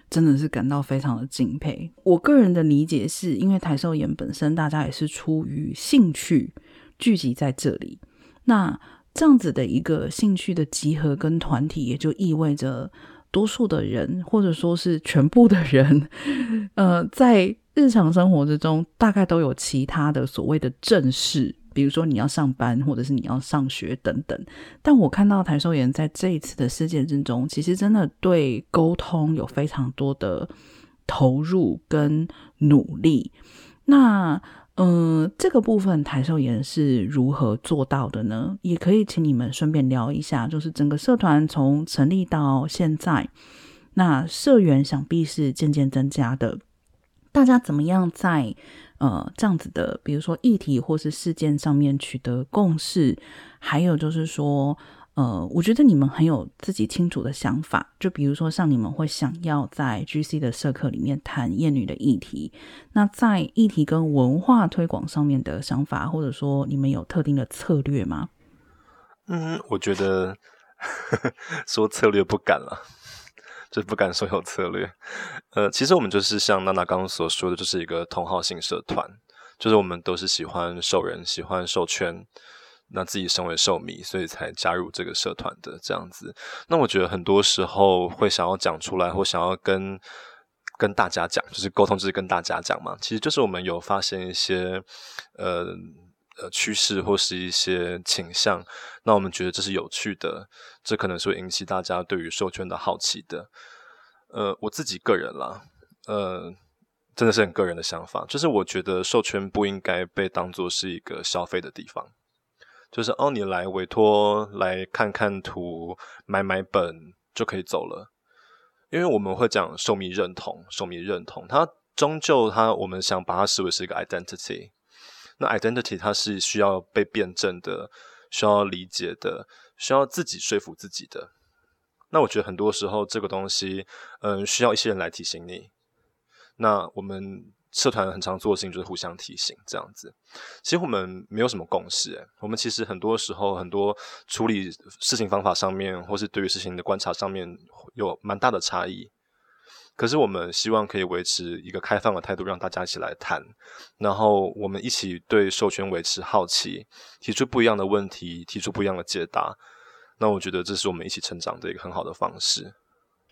真的是感到非常的敬佩。我个人的理解是，因为台秀妍本身大家也是出于兴趣聚集在这里，那这样子的一个兴趣的集合跟团体，也就意味着。多数的人，或者说是全部的人，[laughs] 呃，在日常生活之中，大概都有其他的所谓的正事，比如说你要上班，或者是你要上学等等。但我看到台兽研在这一次的事件之中，其实真的对沟通有非常多的投入跟努力。那嗯、这个部分台兽研是如何做到的呢？也可以请你们顺便聊一下，就是整个社团从成立到现在，那社员想必是渐渐增加的。大家怎么样在呃这样子的，比如说议题或是事件上面取得共识？还有就是说。呃，我觉得你们很有自己清楚的想法，就比如说像你们会想要在 GC 的社课里面谈厌女的议题，那在议题跟文化推广上面的想法，或者说你们有特定的策略吗？嗯，我觉得呵呵 [laughs] 说策略不敢了，就不敢说有策略。呃，其实我们就是像娜娜刚刚所说的，就是一个同好性社团，就是我们都是喜欢兽人，喜欢兽圈。那自己身为兽迷，所以才加入这个社团的这样子。那我觉得很多时候会想要讲出来，或想要跟跟大家讲，就是沟通，就是跟大家讲嘛。其实就是我们有发现一些呃呃趋势或是一些倾向，那我们觉得这是有趣的，这可能是会引起大家对于兽圈的好奇的。呃，我自己个人啦，呃，真的是很个人的想法，就是我觉得兽圈不应该被当作是一个消费的地方。就是哦，你来委托来看看图，买买本就可以走了。因为我们会讲受迷认同，受迷认同，它终究它我们想把它视为是一个 identity。那 identity 它是需要被辩证的，需要理解的，需要自己说服自己的。那我觉得很多时候这个东西，嗯，需要一些人来提醒你。那我们。社团很常做的事情就是互相提醒，这样子。其实我们没有什么共识，诶，我们其实很多时候很多处理事情方法上面，或是对于事情的观察上面有蛮大的差异。可是我们希望可以维持一个开放的态度，让大家一起来谈，然后我们一起对授权维持好奇，提出不一样的问题，提出不一样的解答。那我觉得这是我们一起成长的一个很好的方式。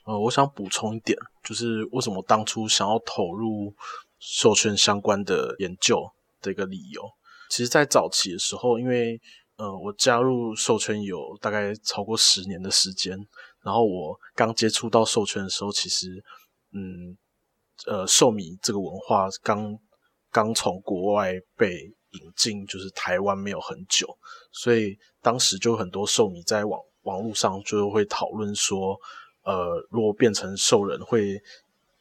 呃，我想补充一点，就是为什么当初想要投入。授权相关的研究的一个理由，其实，在早期的时候，因为呃，我加入授权有大概超过十年的时间，然后我刚接触到授权的时候，其实，嗯，呃，兽迷这个文化刚刚从国外被引进，就是台湾没有很久，所以当时就很多兽迷在网网络上就会讨论说，呃，如果变成兽人会。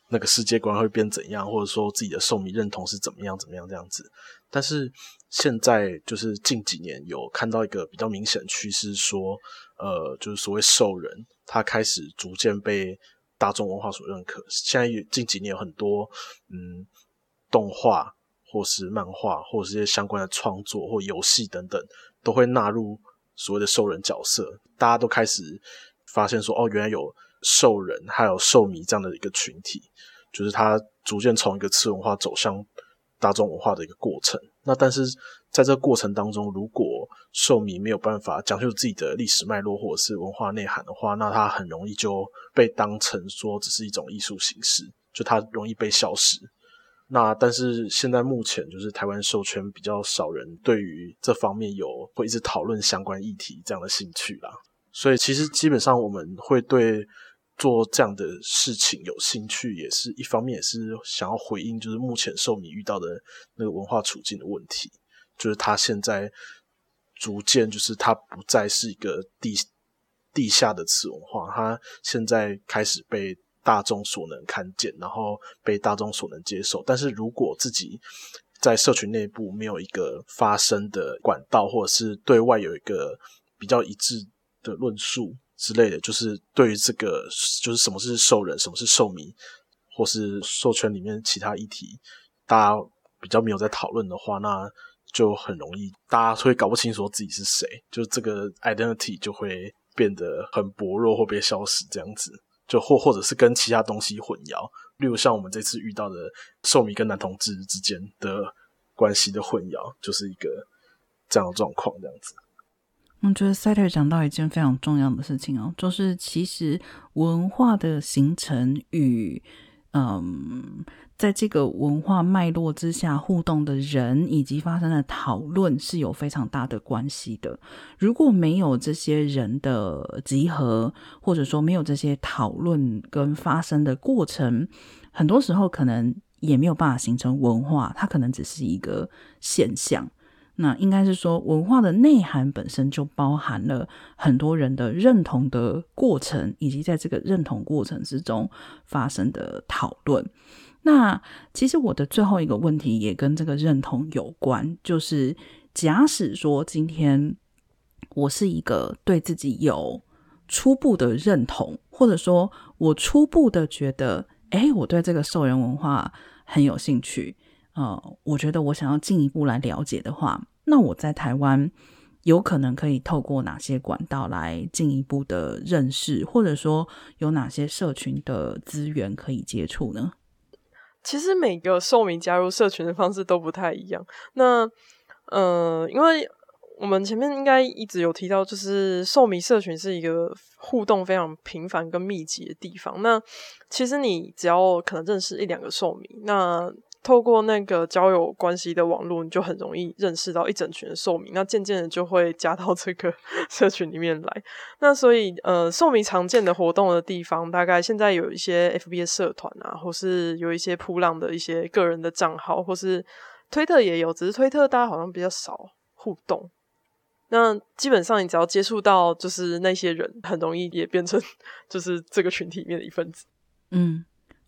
那个世界观会变怎样，或者说自己的兽迷认同是怎么样怎么样这样子。但是现在就是近几年有看到一个比较明显的趋势，说，呃，就是所谓兽人，他开始逐渐被大众文化所认可。现在近几年有很多嗯动画或是漫画或者是一些相关的创作或游戏等等，都会纳入所谓的兽人角色。大家都开始发现说，哦，原来有兽人还有兽迷这样的一个群体，就是它逐渐从一个次文化走向大众文化的一个过程。那但是在这个过程当中，如果兽迷没有办法讲究自己的历史脉络或者是文化内涵的话，那它很容易就被当成说只是一种艺术形式，就它容易被消失。那但是现在目前就是台湾兽圈比较少人对于这方面有会一直讨论相关议题这样的兴趣啦，所以其实基本上我们会对。做这样的事情有兴趣，也是一方面，也是想要回应，就是目前受米遇到的那个文化处境的问题，就是他现在逐渐就是他不再是一个地地下的次文化，他现在开始被大众所能看见，然后被大众所能接受。但是如果自己在社群内部没有一个发声的管道，或者是对外有一个比较一致的论述。之类的，就是对于这个，就是什么是兽人，什么是兽迷，或是兽圈里面其他议题，大家比较没有在讨论的话，那就很容易大家会搞不清楚自己是谁，就这个 identity 就会变得很薄弱或被消失这样子，就或或者是跟其他东西混淆，例如像我们这次遇到的兽迷跟男同志之间的关系的混淆，就是一个这样的状况这样子。我觉得 Cider 讲到一件非常重要的事情哦，就是其实文化的形成与嗯，在这个文化脉络之下互动的人以及发生的讨论是有非常大的关系的。如果没有这些人的集合，或者说没有这些讨论跟发生的过程，很多时候可能也没有办法形成文化，它可能只是一个现象。那应该是说，文化的内涵本身就包含了很多人的认同的过程，以及在这个认同过程之中发生的讨论。那其实我的最后一个问题也跟这个认同有关，就是假使说今天我是一个对自己有初步的认同，或者说我初步的觉得，诶，我对这个兽人文化很有兴趣。呃，我觉得我想要进一步来了解的话，那我在台湾有可能可以透过哪些管道来进一步的认识，或者说有哪些社群的资源可以接触呢？其实每个兽迷加入社群的方式都不太一样。那呃，因为我们前面应该一直有提到，就是兽迷社群是一个互动非常频繁跟密集的地方。那其实你只要可能认识一两个兽迷，那透过那个交友关系的网络，你就很容易认识到一整群的兽民，那渐渐的就会加到这个 [laughs] 社群里面来。那所以，呃，兽民常见的活动的地方，大概现在有一些 FBA 社团啊，或是有一些噗浪的一些个人的账号，或是推特也有，只是推特大家好像比较少互动。那基本上，你只要接触到，就是那些人，很容易也变成 [laughs] 就是这个群体里面的一份子。嗯。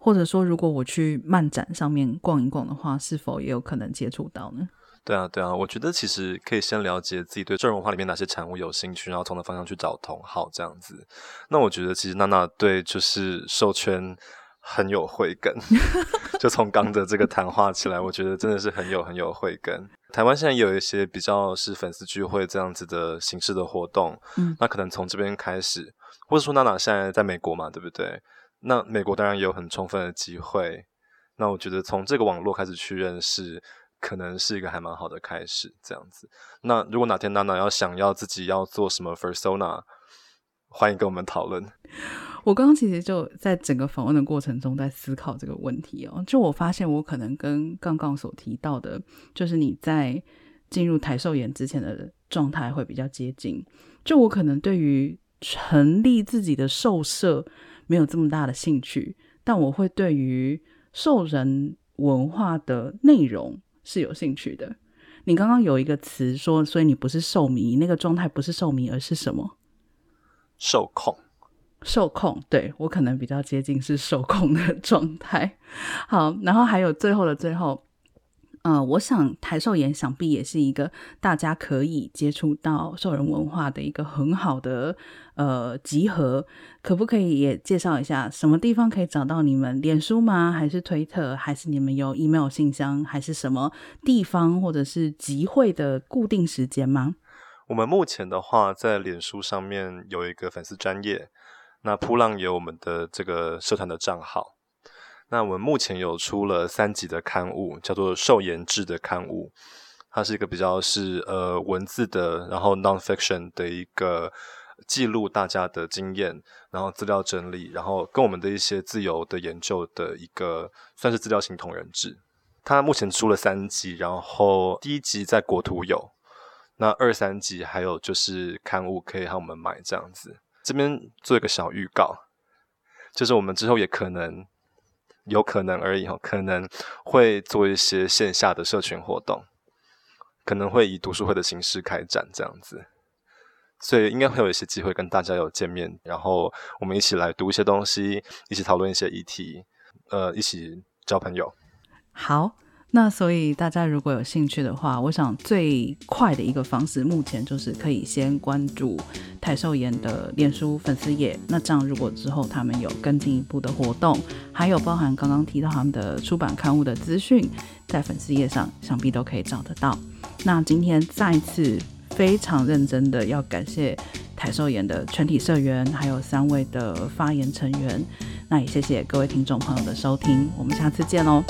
或者说，如果我去漫展上面逛一逛的话，是否也有可能接触到呢？对啊，对啊，我觉得其实可以先了解自己对这种文化里面哪些产物有兴趣，然后从那方向去找同好这样子。那我觉得其实娜娜对就是兽圈很有慧根，[laughs] 就从刚的这个谈话起来，我觉得真的是很有很有慧根。台湾现在也有一些比较是粉丝聚会这样子的形式的活动，嗯，那可能从这边开始，或者说娜娜现在在美国嘛，对不对？那美国当然也有很充分的机会，那我觉得从这个网络开始去认识，可能是一个还蛮好的开始，这样子。那如果哪天娜娜要想要自己要做什么 Fursona，欢迎跟我们讨论。[laughs] 我刚刚其实就在整个访问的过程中在思考这个问题哦，就我发现我可能跟刚刚所提到的，就是你在进入台兽研之前的状态会比较接近。就我可能对于成立自己的兽社。没有这么大的兴趣，但我会对于兽人文化的内容是有兴趣的。你刚刚有一个词说，所以你不是兽迷，那个状态不是兽迷，而是什么？受控。受控，对，我可能比较接近是受控的 [laughs] 状态。好，然后还有最后的最后，呃，我想台兽研想必也是一个大家可以接触到兽人文化的一个很好的呃集合。可不可以也介绍一下什么地方可以找到你们？脸书吗？还是推特？还是你们有 email 信箱？还是什么地方或者是集会的固定时间吗？我们目前的话，在脸书上面有一个粉丝专页，那扑浪有我们的这个社团的账号。那我们目前有出了三集的刊物，叫做《兽研志》的刊物，它是一个比较是呃文字的，然后 non-fiction 的一个记录大家的经验，然后资料整理，然后跟我们的一些自由的研究的一个算是资料型同人志。它目前出了三集，然后第一集在国图有，那二三集还有就是刊物可以让我们买这样子。这边做一个小预告，就是我们之后也可能。有可能而已哦，可能会做一些线下的社群活动，可能会以读书会的形式开展这样子，所以应该会有一些机会跟大家有见面，然后我们一起来读一些东西，一起讨论一些议题，呃，一起交朋友。好。那所以大家如果有兴趣的话，我想最快的一个方式，目前就是可以先关注台寿研的脸书粉丝页。那这样如果之后他们有更进一步的活动，还有包含刚刚提到他们的出版刊物的资讯，在粉丝页上想必都可以找得到。那今天再次非常认真的要感谢台寿研的全体社员，还有三位的发言成员。那也谢谢各位听众朋友的收听，我们下次见喽。